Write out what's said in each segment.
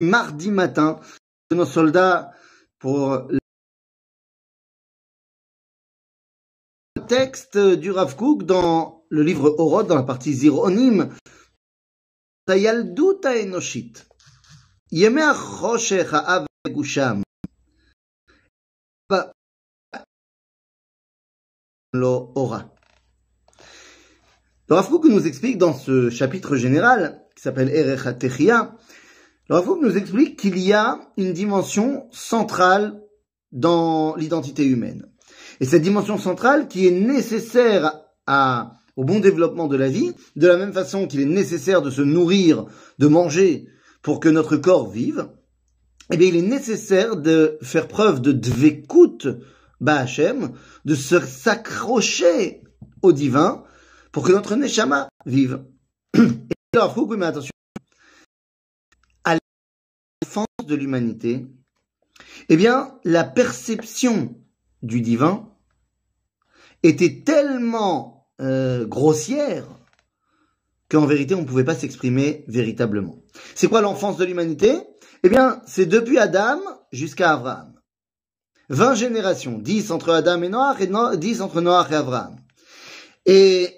mardi matin de nos soldats pour le texte du Rav Kook dans le livre Orod, dans la partie Zironim. הילדות האנושית, ימי החושך, האב וגושם, lo aura. Le Rav Kook nous explique dans ce chapitre général, qui s'appelle Erech HaTechia, le Kook nous explique qu'il y a une dimension centrale dans l'identité humaine. Et cette dimension centrale qui est nécessaire à, au bon développement de la vie, de la même façon qu'il est nécessaire de se nourrir, de manger pour que notre corps vive, eh bien, il est nécessaire de faire preuve de dvekut ba'Hashem, de se s'accrocher au divin pour que notre neshama vive. Et alors, mais attention, de l'humanité, eh bien, la perception du divin était tellement euh, grossière qu'en vérité, on ne pouvait pas s'exprimer véritablement. C'est quoi l'enfance de l'humanité? Eh bien, c'est depuis Adam jusqu'à Abraham. 20 générations, 10 entre Adam et Noach et 10 entre Noach et Abraham. Et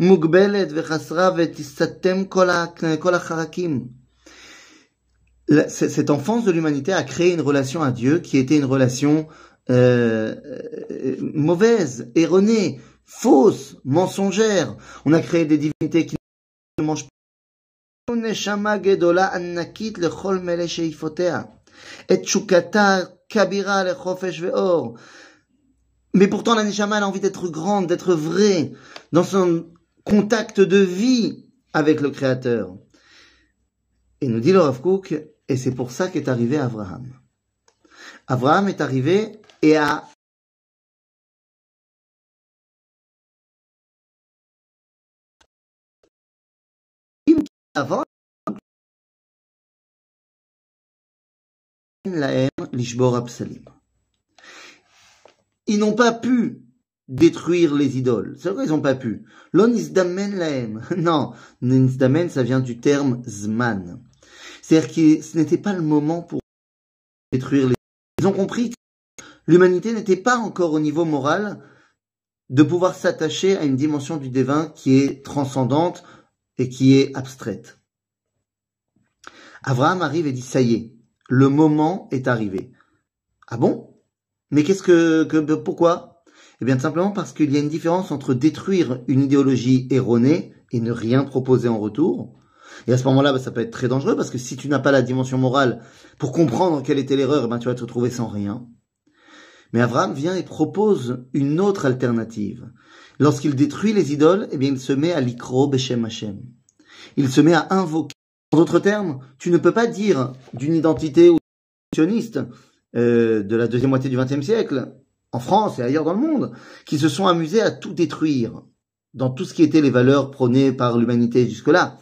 מוגבלת וחסרה ותסתם כל, ה, כל החרקים. Cette enfance de l'humanité a créé une relation à Dieu qui était une relation euh, mauvaise, erronée, fausse, mensongère. On a créé des divinités qui ne mangent pas. Mais pourtant, la Neshama a envie d'être grande, d'être vraie, dans son contact de vie avec le Créateur. Et nous dit le Rav et c'est pour ça qu'est arrivé Abraham. Abraham est arrivé et a Ils n'ont pas pu détruire les idoles. C'est vrai qu'ils n'ont pas pu. L'onisdamen laem. Non, nisdamen, ça vient du terme zman. C'est-à-dire que ce n'était pas le moment pour détruire les Ils ont compris que l'humanité n'était pas encore au niveau moral de pouvoir s'attacher à une dimension du divin qui est transcendante et qui est abstraite. Abraham arrive et dit, ça y est, le moment est arrivé. Ah bon? Mais qu'est-ce que, que pourquoi? Eh bien simplement parce qu'il y a une différence entre détruire une idéologie erronée et ne rien proposer en retour. Et à ce moment-là, bah, ça peut être très dangereux parce que si tu n'as pas la dimension morale pour comprendre quelle était l'erreur, eh ben, tu vas te retrouver sans rien. Mais Abraham vient et propose une autre alternative. Lorsqu'il détruit les idoles, eh bien, il se met à l'ikro beshem Hashem. Il se met à invoquer en d'autres termes, tu ne peux pas dire d'une identité sioniste euh, de la deuxième moitié du XXe siècle, en France et ailleurs dans le monde, qui se sont amusés à tout détruire dans tout ce qui était les valeurs prônées par l'humanité jusque-là,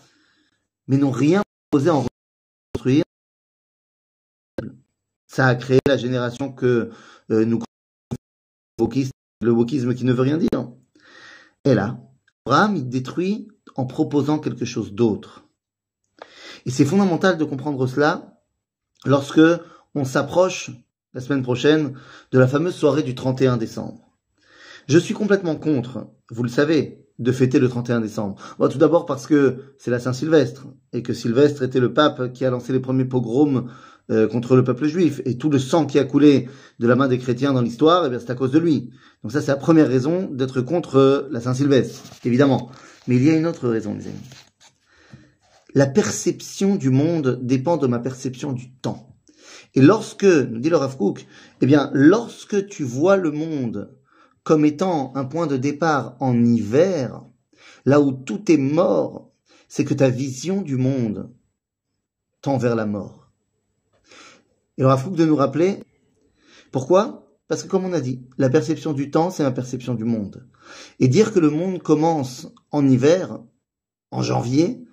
mais n'ont rien proposé en reconstruire. Ça a créé la génération que euh, nous le wokisme qui ne veut rien dire. Et là, Abraham, il détruit en proposant quelque chose d'autre. Et c'est fondamental de comprendre cela lorsque on s'approche la semaine prochaine de la fameuse soirée du 31 décembre. Je suis complètement contre, vous le savez, de fêter le 31 décembre. tout d'abord parce que c'est la Saint-Sylvestre et que Sylvestre était le pape qui a lancé les premiers pogroms euh, contre le peuple juif. Et tout le sang qui a coulé de la main des chrétiens dans l'histoire, eh bien c'est à cause de lui. Donc ça, c'est la première raison d'être contre la Saint-Sylvestre, évidemment. Mais il y a une autre raison, mes amis. La perception du monde dépend de ma perception du temps. Et lorsque, nous dit le Rav eh bien, lorsque tu vois le monde comme étant un point de départ en hiver, là où tout est mort, c'est que ta vision du monde tend vers la mort. Et le Rav de nous rappeler, pourquoi? Parce que comme on a dit, la perception du temps, c'est la perception du monde. Et dire que le monde commence en hiver, en janvier,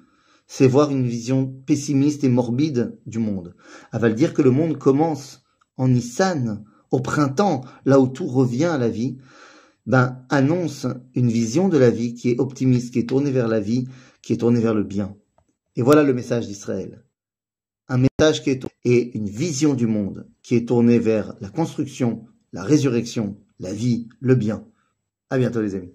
c'est voir une vision pessimiste et morbide du monde. Elle va le dire que le monde commence en Nissan, au printemps, là où tout revient à la vie, ben, annonce une vision de la vie qui est optimiste, qui est tournée vers la vie, qui est tournée vers le bien. Et voilà le message d'Israël. Un message qui est et une vision du monde qui est tournée vers la construction, la résurrection, la vie, le bien. À bientôt les amis.